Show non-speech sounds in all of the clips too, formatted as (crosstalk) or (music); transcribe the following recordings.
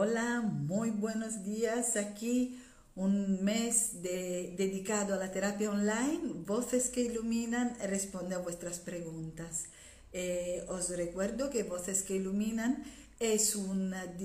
Hola, muy buenos días. Aquí un mes dedicado a la terapia online. Voces que iluminan responde a vuestras preguntas. Eh, os recuerdo que Voces que iluminan es,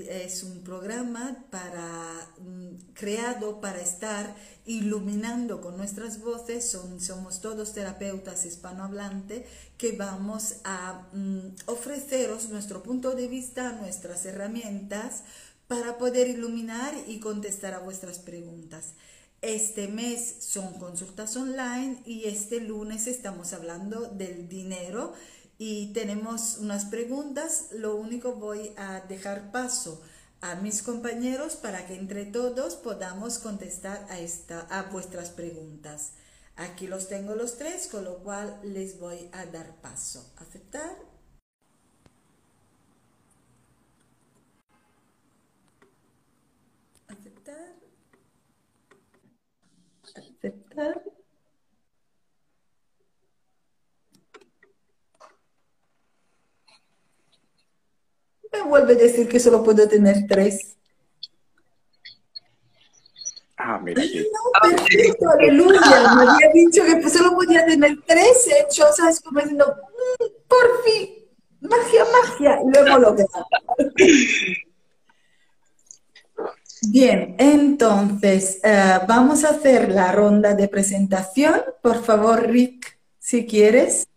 es un programa para, mm, creado para estar iluminando con nuestras voces. Somos todos terapeutas hispanohablantes que vamos a mm, ofreceros nuestro punto de vista, nuestras herramientas para poder iluminar y contestar a vuestras preguntas. Este mes son consultas online y este lunes estamos hablando del dinero y tenemos unas preguntas. Lo único voy a dejar paso a mis compañeros para que entre todos podamos contestar a, esta, a vuestras preguntas. Aquí los tengo los tres, con lo cual les voy a dar paso. ¿Aceptar? ¿Aceptar? me vuelve a decir que solo puedo tener tres. Ah, mira. No, perfecto, aleluya. Me había dicho que solo podía tener tres hechos, ¿sabes? Como diciendo, mm, por fin, magia, magia. Y lo hemos (laughs) logrado. Bien, entonces eh, vamos a hacer la ronda de presentación. Por favor, Rick, si quieres.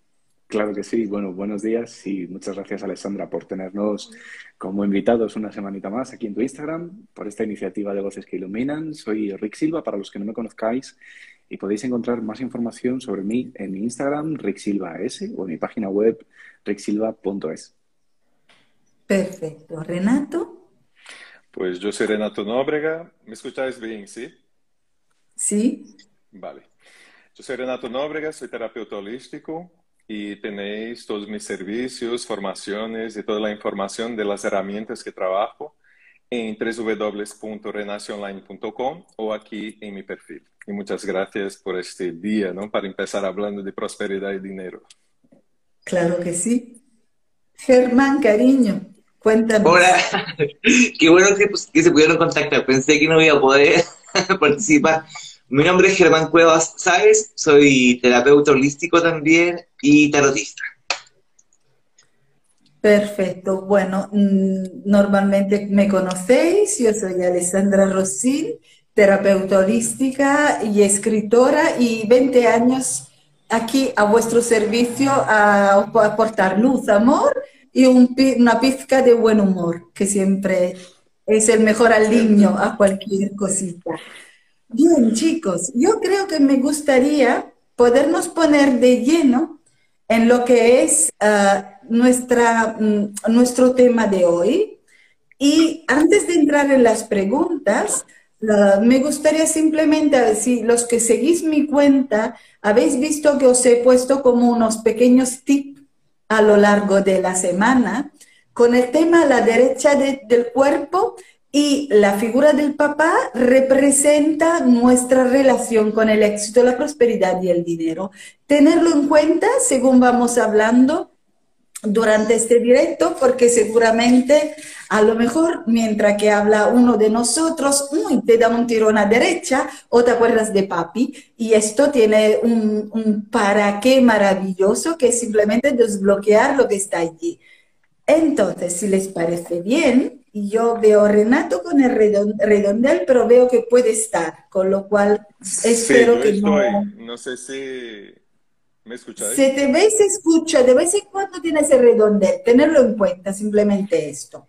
Claro que sí. Bueno, buenos días y muchas gracias, Alessandra, por tenernos como invitados una semanita más aquí en tu Instagram, por esta iniciativa de Voces que Iluminan. Soy Rick Silva, para los que no me conozcáis, y podéis encontrar más información sobre mí en mi Instagram, Rick Silva S, o en mi página web, ricksilva.es. Perfecto. Renato. Pues yo soy Renato Nóbrega. ¿Me escucháis bien, sí? Sí. Vale. Yo soy Renato Nóbrega, soy terapeuta holístico, y tenéis todos mis servicios, formaciones y toda la información de las herramientas que trabajo en www.renacionline.com o aquí en mi perfil. Y muchas gracias por este día, ¿no? Para empezar hablando de prosperidad y dinero. Claro que sí. Germán, cariño, cuéntame. Hola, (laughs) qué bueno que, pues, que se pudieron contactar. Pensé que no iba a poder (laughs) participar. Mi nombre es Germán Cuevas Sáez, soy terapeuta holístico también y tarotista. Perfecto. Bueno, mm, normalmente me conocéis, yo soy Alessandra Rossin, terapeuta holística y escritora y 20 años aquí a vuestro servicio a aportar luz, amor y una pizca de buen humor, que siempre es el mejor aliño a cualquier cosita. Bien, chicos, yo creo que me gustaría podernos poner de lleno en lo que es ah, nuestra, mm, nuestro tema de hoy. Y antes de entrar en las preguntas, ah, me gustaría simplemente, si los que seguís mi cuenta, habéis visto que os he puesto como unos pequeños tips a lo largo de la semana con el tema a la derecha del cuerpo y la figura del papá representa nuestra relación con el éxito, la prosperidad y el dinero. Tenerlo en cuenta según vamos hablando durante este directo, porque seguramente a lo mejor mientras que habla uno de nosotros, uy, te dan un tirón a derecha o te acuerdas de papi, y esto tiene un, un para qué maravilloso que es simplemente desbloquear lo que está allí. Entonces, si les parece bien, yo veo a Renato con el redondel, pero veo que puede estar, con lo cual espero que no... No sé si me escucháis. Se te ve y se escucha, de vez en cuando tienes el redondel, tenerlo en cuenta, simplemente esto.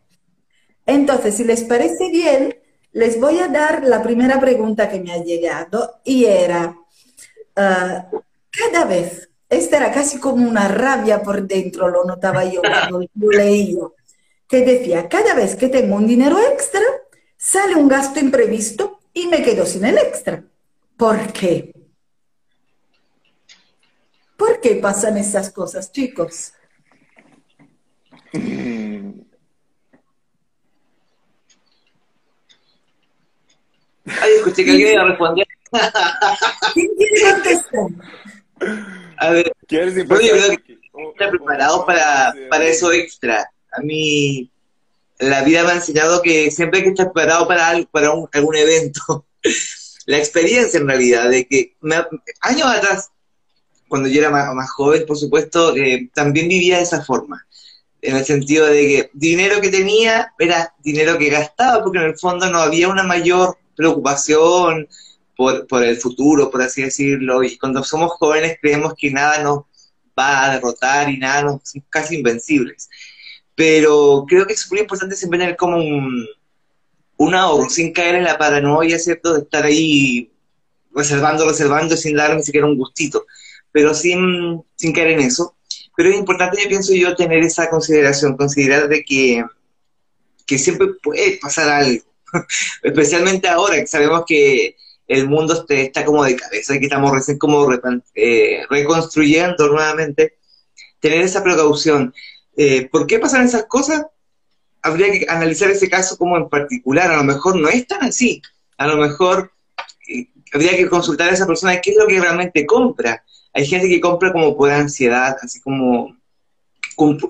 Entonces, si les parece bien, les voy a dar la primera pregunta que me ha llegado y era, ah, cada vez, esta era casi como una rabia por dentro, lo notaba yo cuando (laughs) lo leía que decía, cada vez que tengo un dinero extra, sale un gasto imprevisto y me quedo sin el extra. ¿Por qué? ¿Por qué pasan esas cosas, chicos? Ay, escuché que alguien iba a responder. ¿Quién quiere contestar? A ver, ¿Quieres yo creo que está preparado para, para eso extra a mí la vida me ha enseñado que siempre hay que estar preparado para, algo, para un, algún evento. (laughs) la experiencia en realidad, de que años atrás, cuando yo era más, joven, por supuesto, eh, también vivía de esa forma. En el sentido de que dinero que tenía era dinero que gastaba, porque en el fondo no había una mayor preocupación por, por el futuro, por así decirlo. Y cuando somos jóvenes creemos que nada nos va a derrotar y nada, nos, somos casi invencibles. Pero creo que es muy importante siempre tener como un, un ahorro, sin caer en la paranoia, ¿cierto? De estar ahí reservando, reservando, sin dar ni siquiera un gustito, pero sin, sin caer en eso. Pero es importante, yo pienso yo, tener esa consideración, considerar de que, que siempre puede pasar algo, (laughs) especialmente ahora que sabemos que el mundo está como de cabeza y que estamos recién como eh, reconstruyendo nuevamente, tener esa precaución. Eh, ¿Por qué pasan esas cosas? habría que analizar ese caso como en particular. A lo mejor no es tan así. A lo mejor eh, habría que consultar a esa persona qué es lo que realmente compra. Hay gente que compra como por ansiedad, así como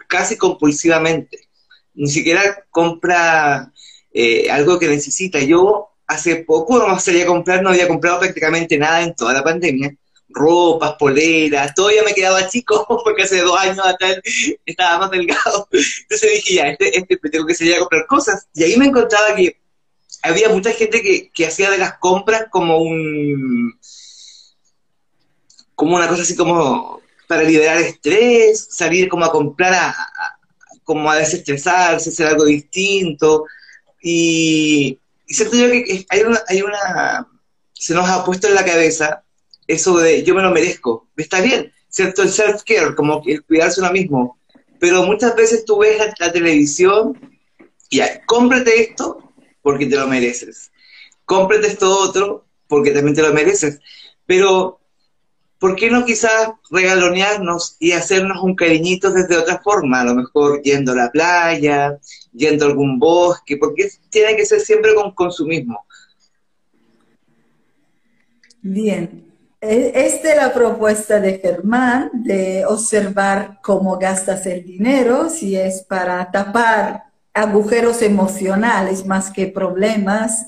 casi compulsivamente. Ni siquiera compra eh, algo que necesita. Yo hace poco no salía a comprar, no había comprado prácticamente nada en toda la pandemia ropas, poleras, todavía me quedaba chico (laughs) porque hace dos años atrás estaba más delgado. Entonces dije, ya, este, este tengo que salir a comprar cosas. Y ahí me encontraba que había mucha gente que, que hacía de las compras como un como una cosa así como para liberar estrés, salir como a comprar a, como a desestresarse, hacer algo distinto. Y, y siento yo que hay una, hay una, se nos ha puesto en la cabeza eso de yo me lo merezco, está bien, ¿cierto? El self-care, como el cuidarse uno mismo. Pero muchas veces tú ves la, televisión y cómprate esto porque te lo mereces. Cómprate esto otro porque también te lo mereces. Pero, ¿por qué no quizás regalonearnos y hacernos un cariñito desde otra forma? A lo mejor yendo a la playa, yendo a algún bosque, porque tiene que ser siempre con consumismo. Bien, esta es la propuesta de Germán de observar cómo gastas el dinero, si es para tapar agujeros emocionales más que problemas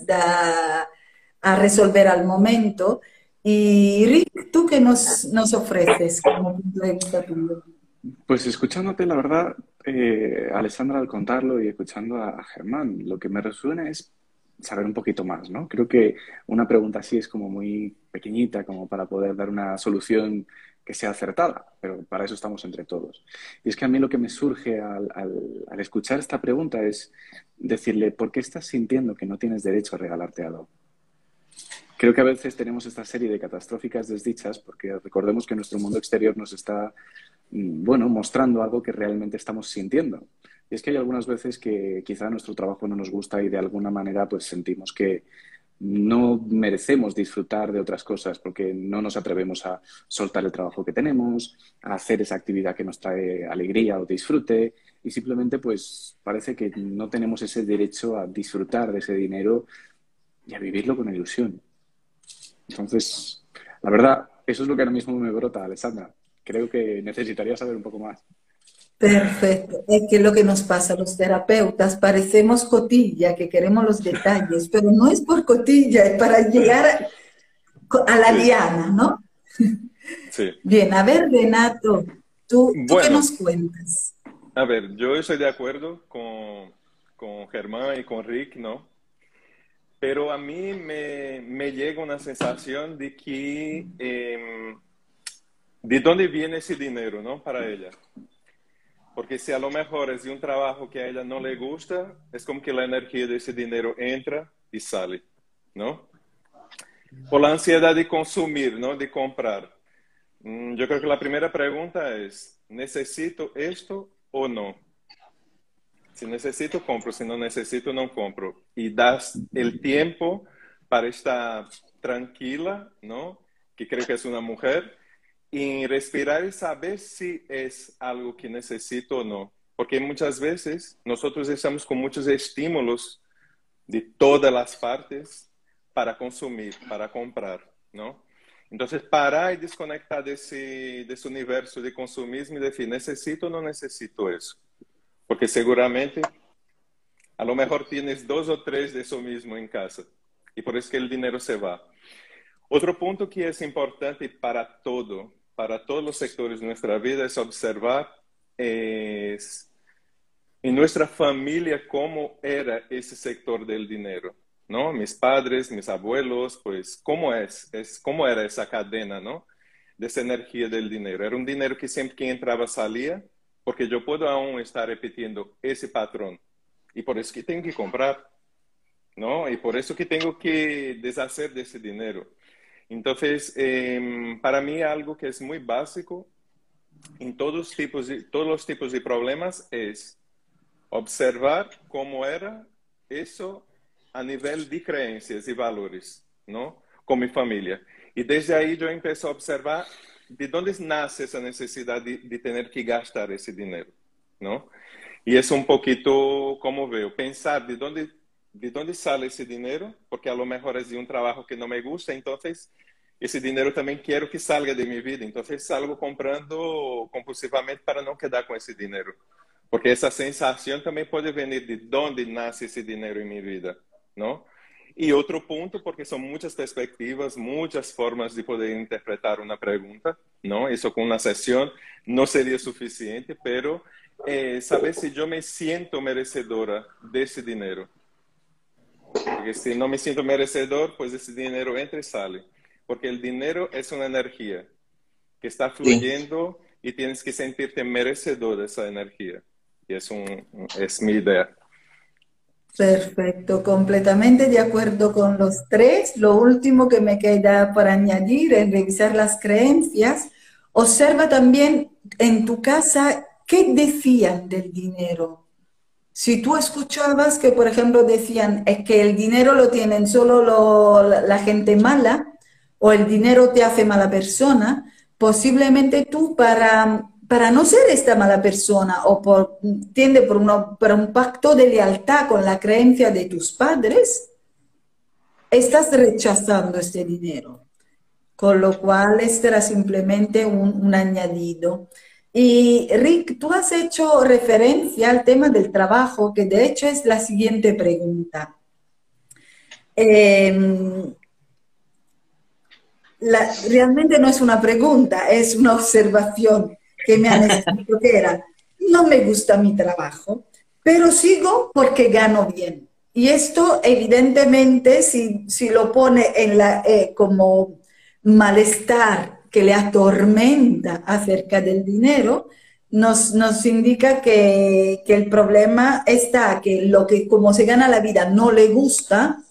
a resolver al momento. Y Rick, ¿tú qué nos, nos ofreces como punto de vista tuyo? Pues escuchándote, la verdad, eh, Alessandra, al contarlo y escuchando a Germán, lo que me resuena es saber un poquito más, ¿no? Creo que una pregunta así es como muy pequeñita, como para poder dar una solución que sea acertada, pero para eso estamos entre todos. Y es que a mí lo que me surge al, al, escuchar esta pregunta es decirle, ¿por qué estás sintiendo que no tienes derecho a regalarte algo? Creo que a veces tenemos esta serie de catastróficas desdichas porque recordemos que nuestro mundo exterior nos está, mm, bueno, mostrando algo que realmente estamos sintiendo. Y es que hay algunas veces que quizá nuestro trabajo no nos gusta y de alguna manera pues sentimos que no merecemos disfrutar de otras cosas porque no nos atrevemos a soltar el trabajo que tenemos, a hacer esa actividad que nos trae alegría o disfrute y simplemente pues parece que no tenemos ese derecho a disfrutar de ese dinero y a vivirlo con ilusión. Entonces, la verdad, eso es lo que ahora mismo me brota, Alessandra. Creo que necesitaría saber un poco más. Perfecto. Es que lo que nos pasa a los terapeutas, parecemos cotilla, que queremos los detalles, (laughs) pero no es por cotilla, es para llegar a la diana, ¿no? (laughs) Sí. Bien, a ver, Renato, ¿tú, qué nos cuentas? A ver, yo estoy de acuerdo con, con Germán y con Rick, ¿no? Pero a mí me, me llega una sensación de que... Eh, ¿De dónde viene ese dinero, no? Para ella. Porque si a lo mejor es de un trabajo que a ella no le gusta, es como que la energía de ese dinero entra y sale, ¿no? Por la ansiedad de consumir, ¿no? De comprar. Mm, yo creo que la primera pregunta es, ¿necesito esto o no? Si necesito, compro. Si no necesito, no compro. Y das el tiempo para estar tranquila, ¿no? Que creo que es una mujer en respirar y saber si es algo que necesito o no. Porque muchas veces nosotros estamos con muchos estímulos de todas las partes para consumir, para comprar, ¿no? Entonces, parar y desconectar de ese, de ese universo de consumismo y decir, ¿necesito o no necesito eso? Porque seguramente A lo mejor tienes dos o tres de eso mismo en casa y por eso que el dinero se va. Otro punto que es importante para todo, para todos los sectores de nuestra vida, es observar es, en nuestra familia cómo era ese sector del dinero. ¿no? Mis padres, mis abuelos, pues, ¿cómo es? es ¿Cómo era esa cadena, ¿no? De esa energía del dinero. Era un dinero que siempre que entraba salía, porque yo puedo aún estar repitiendo ese patrón y por eso que tengo que comprar, ¿no? Y por eso que tengo que deshacer de ese dinero. Entonces, em, para mí algo que es muy básico en todos, tipos de, todos los tipos de problemas es observar cómo era eso a nivel de creencias y valores, ¿no? Con mi familia. Y desde ahí yo empecé a observar de dónde nace esa necesidad de, de tener que gastar ese dinero, ¿no? Y es un poquito como veo, pensar de dónde, de dónde sale ese dinero, porque a lo mejor es de un trabajo que no me gusta, entonces ese dinero también quiero que salga de mi vida, entonces salgo comprando compulsivamente para no quedar con ese dinero, porque esa sensación también puede venir de dónde nace ese dinero en mi vida, ¿no? Y otro punto, porque son muchas perspectivas, muchas formas de poder interpretar una pregunta, ¿no? Eso con una sesión no sería suficiente, pero eh, saber si yo me siento merecedora de ese dinero. Porque si no me siento merecedor, pues ese dinero entra y sale. Porque el dinero es una energía que está fluyendo y tienes que sentirte merecedor de esa energía. Y es, un, es mi idea. Perfecto, completamente de acuerdo con los tres. Lo último que me queda por añadir es revisar las creencias. Observa también en tu casa ¿Qué decían del dinero? Si tú escuchabas que, por ejemplo, decían es que el dinero lo tienen solo la gente mala o el dinero te hace mala persona, posiblemente tú para, para no ser esta mala persona o por, tiende por, un pacto de lealtad con la creencia de tus padres, estás rechazando este dinero. Con lo cual, este era simplemente un, un añadido. Y Rick, tú has hecho referencia al tema del trabajo, que de hecho es la siguiente pregunta. Em, realmente no es una pregunta, es una observación que me han escrito que era, no me gusta mi trabajo, pero sigo porque gano bien. Y esto evidentemente, si, lo pone en la, eh, como malestar que le atormenta acerca del dinero, nos, nos indica que, que, el problema está que lo que como se gana la vida no le gusta,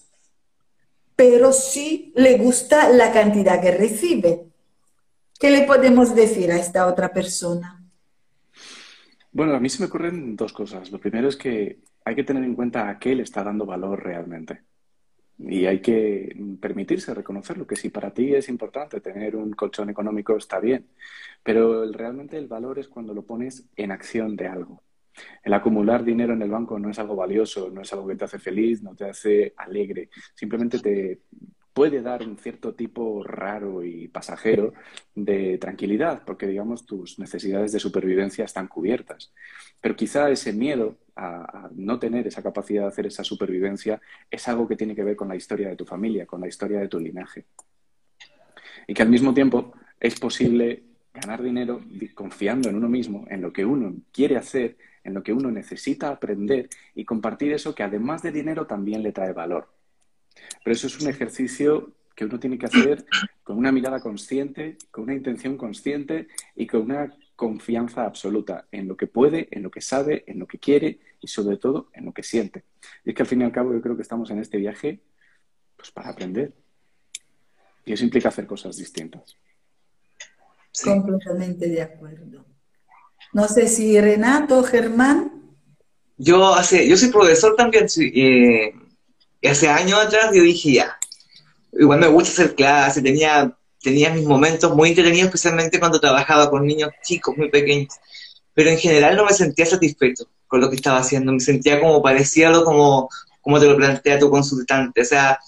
pero sí le gusta la cantidad que recibe. ¿Qué le podemos decir a esta otra persona? Bueno, a mí se me ocurren dos cosas. Lo primero es que hay que tener en cuenta a qué le está dando valor realmente. Y hay que permitirse reconocerlo, que si para ti es importante tener un colchón económico está bien, pero realmente el valor es cuando lo pones en acción de algo. El acumular dinero en el banco no es algo valioso, no es algo que te hace feliz, no te hace alegre, simplemente te puede dar un cierto tipo raro y pasajero de tranquilidad, porque digamos tus necesidades de supervivencia están cubiertas. Pero quizá ese miedo a, no tener esa capacidad de hacer esa supervivencia es algo que tiene que ver con la historia de tu familia, con la historia de tu linaje. Y que al mismo tiempo es posible ganar dinero confiando en uno mismo, en lo que uno quiere hacer, en lo que uno necesita aprender y compartir eso que además de dinero también le trae valor. Pero eso es un ejercicio que uno tiene que hacer con una mirada consciente, con una intención consciente y con una confianza absoluta en lo que puede, en lo que sabe, en lo que quiere y sobre todo en lo que siente. Y es que al fin y al cabo yo creo que estamos en este viaje pues para aprender. Y eso implica hacer cosas distintas. Completamente de acuerdo. No sé si Renato, Germán. Yo hace, yo soy profesor también, eh, hace años atrás yo dije ya, igual me gusta hacer clases, tenía tenía mis momentos muy entretenidos, especialmente cuando trabajaba con niños chicos, muy pequeños. Pero en general no me sentía satisfecho con lo que estaba haciendo. Me sentía como parecido como, como te lo plantea tu consultante. O sea,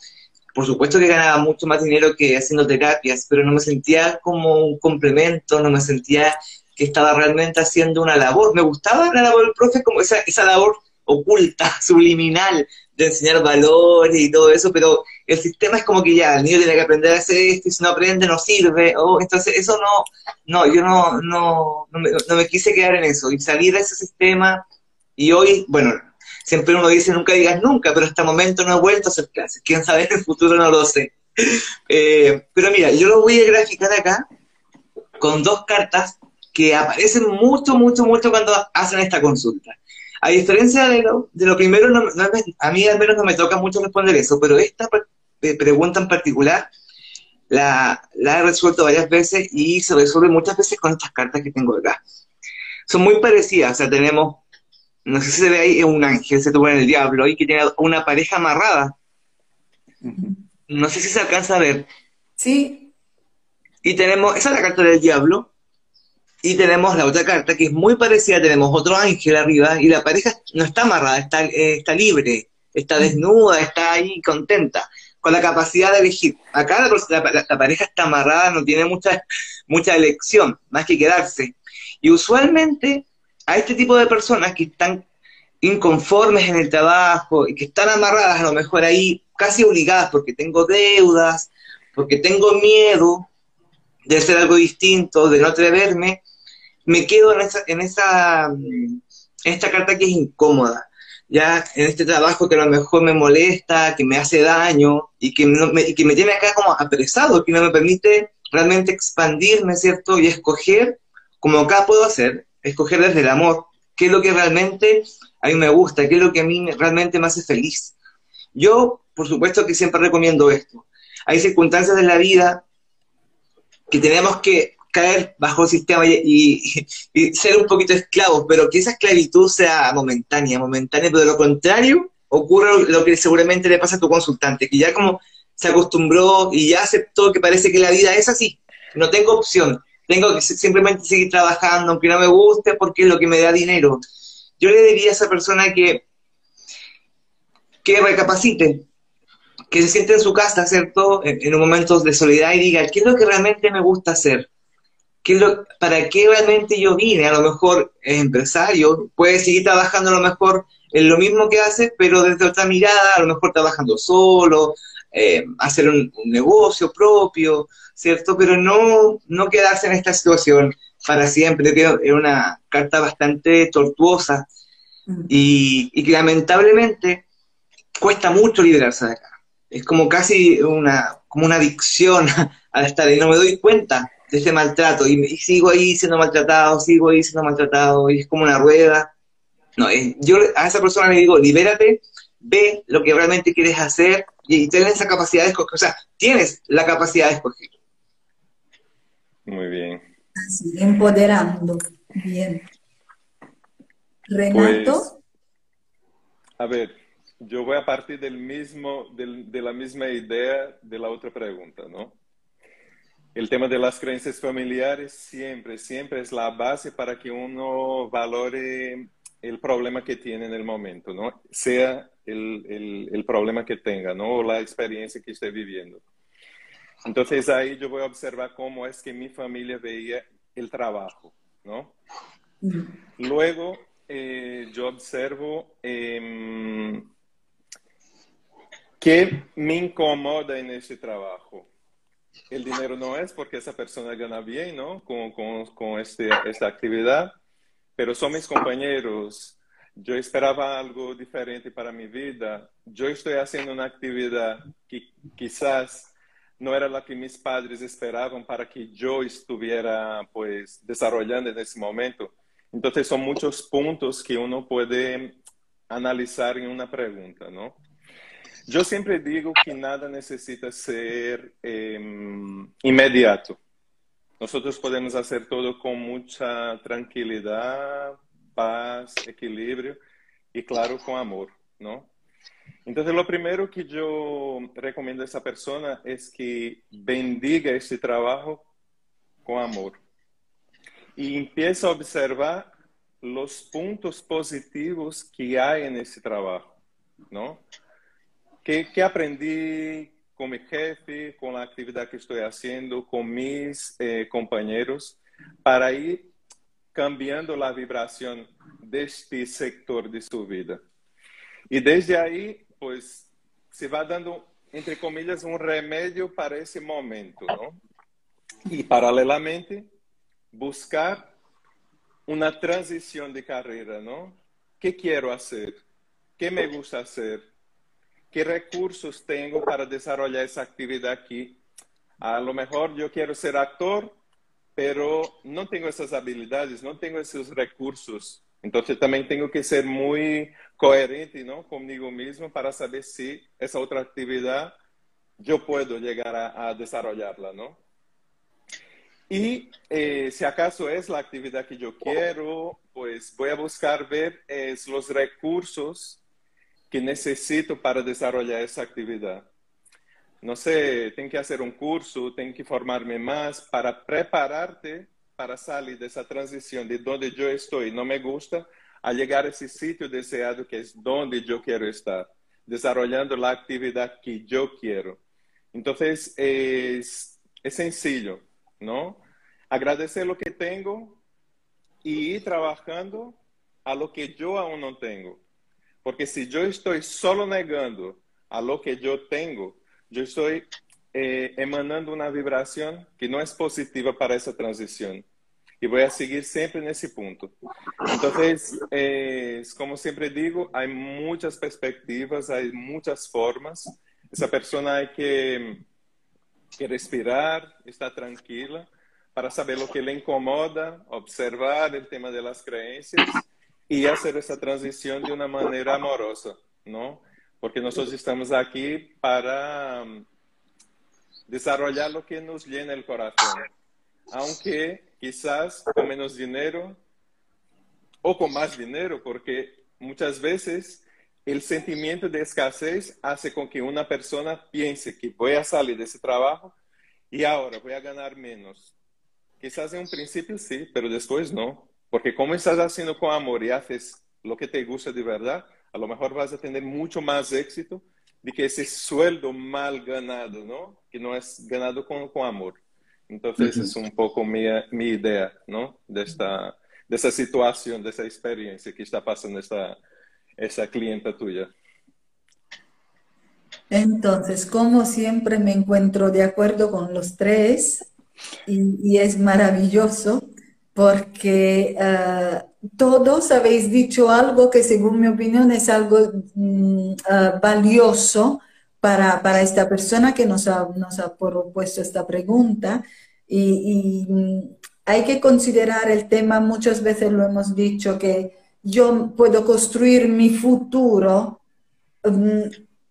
por supuesto que ganaba mucho más dinero que haciendo terapias, pero no me sentía como un complemento, no me sentía que estaba realmente haciendo una labor. Me gustaba la labor del profe como esa, esa labor oculta, (laughs) subliminal, de enseñar valores y todo eso, pero el sistema es como que ya, el niño tiene que aprender a hacer esto y si no aprende no sirve, oh, entonces eso no, no, yo no, no, no me, quise quedar en eso y salir de ese sistema y hoy, bueno, siempre uno dice nunca digas nunca, pero hasta el momento no he vuelto a hacer clases, quién sabe (laughs) en el futuro no lo sé. Eh, pero mira, yo lo voy a graficar acá con dos cartas que aparecen mucho, mucho, mucho cuando hacen esta consulta. A diferencia de lo, de lo primero, a mí al menos no me toca mucho responder eso, pero esta pregunta en particular la, la, he resuelto varias veces y se resuelve muchas veces con estas cartas que tengo acá. Son muy parecidas, o sea, tenemos, no sé si se ve ahí, un ángel, se tuvo en el diablo y que tiene una pareja amarrada. No sé si se alcanza a ver. Sí. Y tenemos, esa es la carta del diablo, y tenemos la otra carta que es muy parecida, tenemos otro ángel arriba y la pareja no está amarrada, está, eh, está libre, está desnuda, está ahí contenta, con la capacidad de elegir. Acá la, pareja está amarrada, no tiene mucha, mucha elección, más que quedarse. Y usualmente a este tipo de personas que están inconformes en el trabajo y que están amarradas a lo mejor ahí casi obligadas porque tengo deudas, porque tengo miedo de hacer algo distinto, de no atreverme, me quedo en esa, en esa esta carta que es incómoda, ya en este trabajo que a lo mejor me molesta, que me hace daño y que, me, que me tiene acá como apresado, que no me permite realmente expandirme, ¿cierto? Y escoger, como acá puedo hacer, escoger desde el amor, qué es lo que realmente a mí me gusta, qué es lo que a mí realmente me hace feliz. Yo, por supuesto que siempre recomiendo esto. Hay circunstancias de la vida que tenemos que caer bajo el sistema (laughs) y, ser un poquito esclavos, pero que esa esclavitud sea momentánea, momentánea, pero de lo contrario ocurre lo que seguramente le pasa a tu consultante, que ya como se acostumbró y ya aceptó que parece que la vida es así, no tengo opción, tengo que simplemente seguir trabajando, aunque no me guste, porque es lo que me da dinero. Yo le diría a esa persona que, que recapacite, que se siente en su casa, ¿cierto? En, en un momento de soledad y diga, ¿qué es lo que realmente me gusta hacer? ¿para qué realmente yo vine? A lo mejor es empresario, puede seguir trabajando a lo mejor en lo mismo que hace, pero desde otra mirada, a lo mejor trabajando solo, eh, hacer un, negocio propio, ¿cierto? Pero no, no quedarse en esta situación para siempre. Creo que es una carta bastante tortuosa mm. y, y que lamentablemente cuesta mucho liberarse de acá. Es como casi una, como una adicción (laughs) a estar y no me doy cuenta de ese maltrato y, sigo ahí siendo maltratado, sigo ahí siendo maltratado y es como una rueda. No, yo a esa persona le digo, libérate, ve lo que realmente quieres hacer y, tienes esa capacidad de escoger, o sea, tienes la capacidad de escoger. Muy bien. Así, empoderando. Bien. Renato. Pues, a ver, yo voy a partir del mismo, del, de la misma idea de la otra pregunta, ¿no? el tema de las creencias familiares siempre, siempre es la base para que uno valore el problema que tiene en el momento, ¿no? Sea el, el, problema que tenga, ¿no? O la experiencia que esté viviendo. Entonces ahí yo voy a observar cómo es que mi familia veía el trabajo, ¿no? Luego eh, yo observo eh, qué me incomoda en ese trabajo el dinero no es porque esa persona gana bien, ¿no? Con, con, con este, esta actividad, pero son mis compañeros. Yo esperaba algo diferente para mi vida. Yo estoy haciendo una actividad que quizás no era la que mis padres esperaban para que yo estuviera, pues, desarrollando en ese momento. Entonces, son muchos puntos que uno puede analizar en una pregunta, ¿no? Yo siempre digo que nada necesita ser em, inmediato. Nosotros podemos hacer todo con mucha tranquilidad, paz, equilibrio y claro, con amor, ¿no? Entonces, lo primero que yo recomiendo a esa persona es que bendiga este trabajo con amor y empiece a observar los puntos positivos que hay en ese trabajo, ¿no? ¿Qué, ¿Qué, aprendí con mi jefe, con la actividad que estoy haciendo, con mis eh, compañeros, para ir cambiando la vibración de este sector de su vida? Y desde ahí, pues, se va dando, entre comillas, un remedio para ese momento, ¿no? Y paralelamente, buscar una transición de carrera, ¿no? ¿Qué quiero hacer? ¿Qué me gusta hacer? ¿Qué recursos tengo para desarrollar esa actividad aquí? A lo mejor yo quiero ser actor, pero no tengo esas habilidades, no tengo esos recursos. Entonces también tengo que ser muy coherente ¿no? conmigo mismo para saber si esa otra actividad yo puedo llegar a, a desarrollarla, ¿no? Y eh, si acaso es la actividad que yo quiero, pues voy a buscar ver es, los recursos que necesito para desarrollar esa actividad. No sé, tengo que hacer un curso, tengo que formarme más para prepararte para salir de esa transición de donde yo estoy, no me gusta, a llegar a ese sitio deseado que es donde yo quiero estar, desarrollando la actividad que yo quiero. Entonces, es, es sencillo ¿no? Agradecer lo que tengo y ir trabajando a lo que yo aún no tengo. Porque si yo estoy solo negando a lo que yo tengo, yo estoy eh, emanando una vibración que no es positiva para esa transición. Y voy a seguir siempre en ese punto. Entonces, eh, como siempre digo, hay muchas perspectivas, hay muchas formas. Esa persona hay que que respirar, estar tranquila, para saber lo que le incomoda, observar el tema de las creencias y hacer esa transición de una manera amorosa, ¿no? Porque nosotros estamos aquí para um, desarrollar lo que nos llena el corazón. Aunque quizás con menos dinero o con más dinero, porque muchas veces el sentimiento de escasez hace con que una persona piense que voy a salir de ese trabajo y ahora voy a ganar menos. Quizás en un principio sí, pero después no. Porque como estás haciendo con amor y haces lo que te gusta de verdad, a lo mejor vas a tener mucho más éxito de que ese sueldo mal ganado, ¿no? Que no es ganado con, con amor. Entonces, es un poco mi, mi idea, ¿no? De esta, de esa situación, de esa experiencia que está pasando esta, esa clienta tuya. Entonces, como siempre me encuentro de acuerdo con los tres y, es maravilloso porque ah, todos habéis dicho algo que según mi opinión es algo mm, ah, valioso para, para, esta persona que nos ha, nos ha propuesto esta pregunta y, y mm, hay que considerar el tema, muchas veces lo hemos dicho, que yo puedo construir mi futuro mm,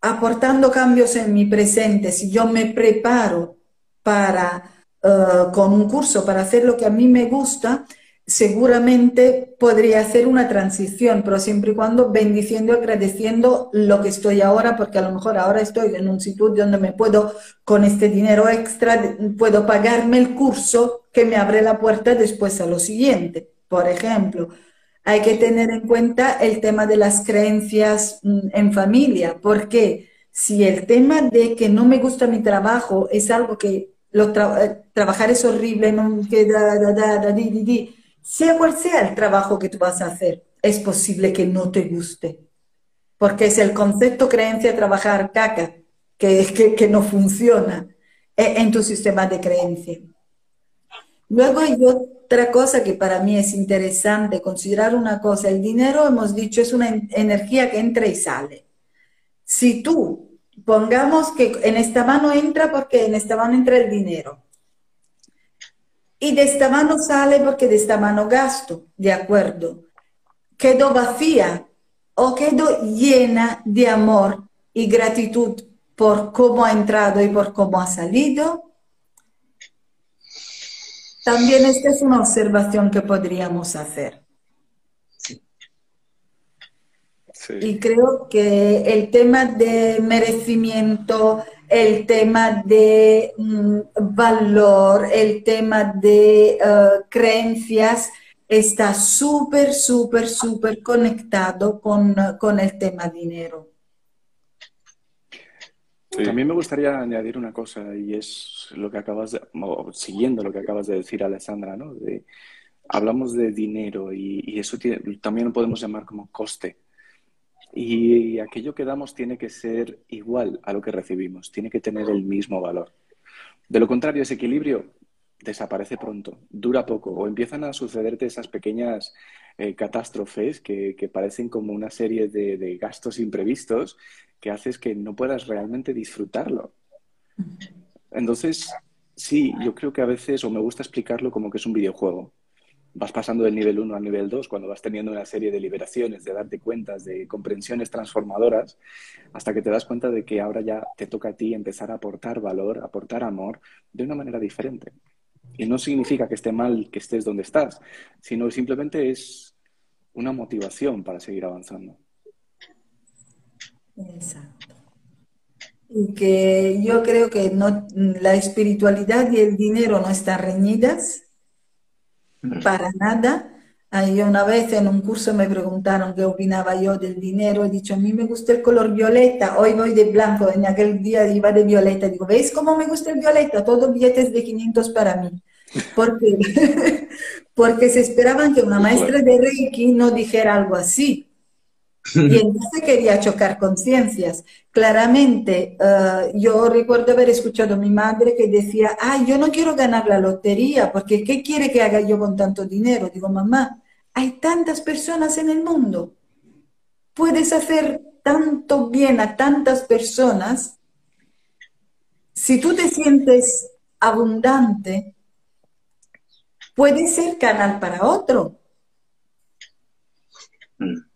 aportando cambios en mi presente. Si yo me preparo para, eh, con un curso para hacer lo que a mí me gusta, seguramente podría hacer una transición, pero siempre y cuando bendiciendo y agradeciendo lo que estoy ahora, porque a lo mejor ahora estoy en un sitio donde me puedo, con este dinero extra, puedo pagarme el curso que me abre la puerta después a lo siguiente, por ejemplo hay que tener en cuenta el tema de las creencias mm, en familia, porque si el tema de que no me gusta mi trabajo es algo que lo eh, trabajar es horrible, que sea cual sea el trabajo que tú vas a hacer, es posible que no te guste, porque es el concepto creencia trabajar caca que, que no funciona eh, en tu sistema de creencia. Luego hay otra cosa que para mí es interesante considerar una cosa, el dinero hemos dicho es una energía que entra y sale. Si tú pongamos que en esta mano entra porque en esta mano entra el dinero. Y de esta mano sale porque de esta mano gasto, de acuerdo, quedó vacía o quedó llena de amor y gratitud por cómo ha entrado y por cómo ha salido, también esta es una observación que podríamos hacer. Y creo que el tema de merecimiento, el tema de mm, valor, el tema de eh, creencias está súper, súper, súper conectado con, con el tema dinero. También me gustaría añadir una cosa y es lo que acabas de, siguiendo lo que acabas de decir, Alessandra, ¿no? hablamos de dinero y, eso también lo podemos llamar como coste. Y aquello que damos tiene que ser igual a lo que recibimos, tiene que tener el mismo valor. De lo contrario, ese equilibrio desaparece pronto, dura poco, o empiezan a sucederte esas pequeñas eh, catástrofes que, parecen como una serie de, gastos imprevistos que haces que no puedas realmente disfrutarlo. Entonces, sí, yo creo que a veces, o me gusta explicarlo como que es un videojuego vas pasando del nivel 1 al nivel 2 cuando vas teniendo una serie de liberaciones, de darte cuentas, de comprensiones transformadoras, hasta que te das cuenta de que ahora ya te toca a ti empezar a aportar valor, aportar amor de una manera diferente. Y no significa que esté mal que estés donde estás, sino simplemente es una motivación para seguir avanzando. Exacto. Y que yo creo que no, la espiritualidad y el dinero no están reñidas, para nada. Ahí una vez en un curso me preguntaron qué opinaba yo del dinero. He dicho, a mí me gusta el color violeta. Hoy voy de blanco. En aquel día iba de violeta. Digo, ¿veis cómo me gusta el violeta? Todos billetes de 500 para mí. Porque, (laughs) porque se esperaban que una maestra de Reiki no dijera algo así. Y (laughs) entonces quería chocar conciencias. Claramente, eh, yo recuerdo haber escuchado a mi madre que decía, ah, yo no quiero ganar la lotería, porque ¿qué quiere que haga yo con tanto dinero? Digo, mamá, hay tantas personas en el mundo. Puedes hacer tanto bien a tantas personas. Si tú te sientes abundante, puedes ser canal para otro. Mm.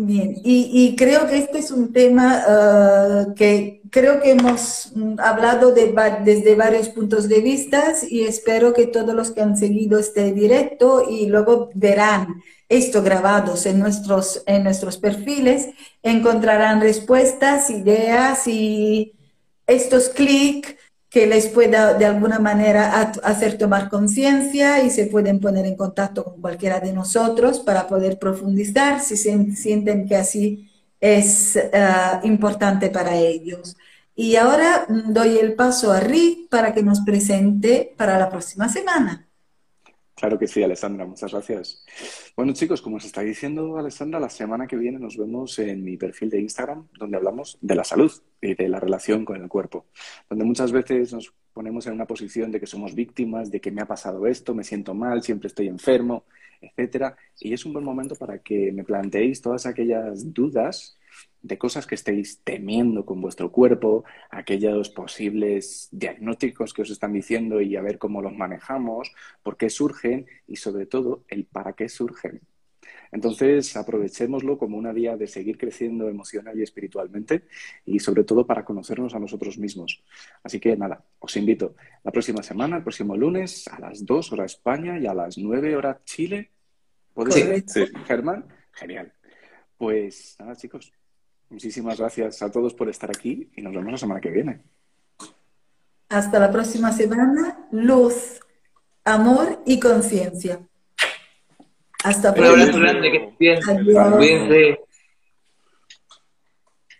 Bien, y, creo que este es un tema ah, que creo que hemos hablado de, desde varios puntos de vista y espero que todos los que han seguido este directo y luego verán esto grabados en nuestros, en nuestros perfiles, encontrarán respuestas, ideas y estos clics que les pueda de alguna manera hacer tomar conciencia y se pueden poner en contacto con cualquiera de nosotros para poder profundizar si sienten que así es eh, importante para ellos. Y ahora mm, doy el paso a Rick para que nos presente para la próxima semana. Claro que sí, Alessandra, muchas gracias. Bueno, chicos, como os está diciendo Alessandra, la semana que viene nos vemos en mi perfil de Instagram, donde hablamos de la salud y de la relación con el cuerpo, donde muchas veces nos ponemos en una posición de que somos víctimas, de que me ha pasado esto, me siento mal, siempre estoy enfermo, etcétera. Y es un buen momento para que me planteéis todas aquellas dudas de cosas que estéis temiendo con vuestro cuerpo, aquellos posibles diagnósticos que os están diciendo y a ver cómo los manejamos, por qué surgen y sobre todo el para qué surgen. Entonces, aprovechémoslo como una vía de seguir creciendo emocional y espiritualmente y sobre todo para conocernos a nosotros mismos. Así que nada, os invito la próxima semana, el próximo lunes, a las 2 horas España y a las 9 horas Chile. ¿Podéis sí. Germán? Genial. Pues nada, chicos, Muchísimas gracias a todos por estar aquí y nos vemos la semana que viene. Hasta la próxima semana. Luz, amor y conciencia. Hasta pronto. Un abrazo grande, que bien.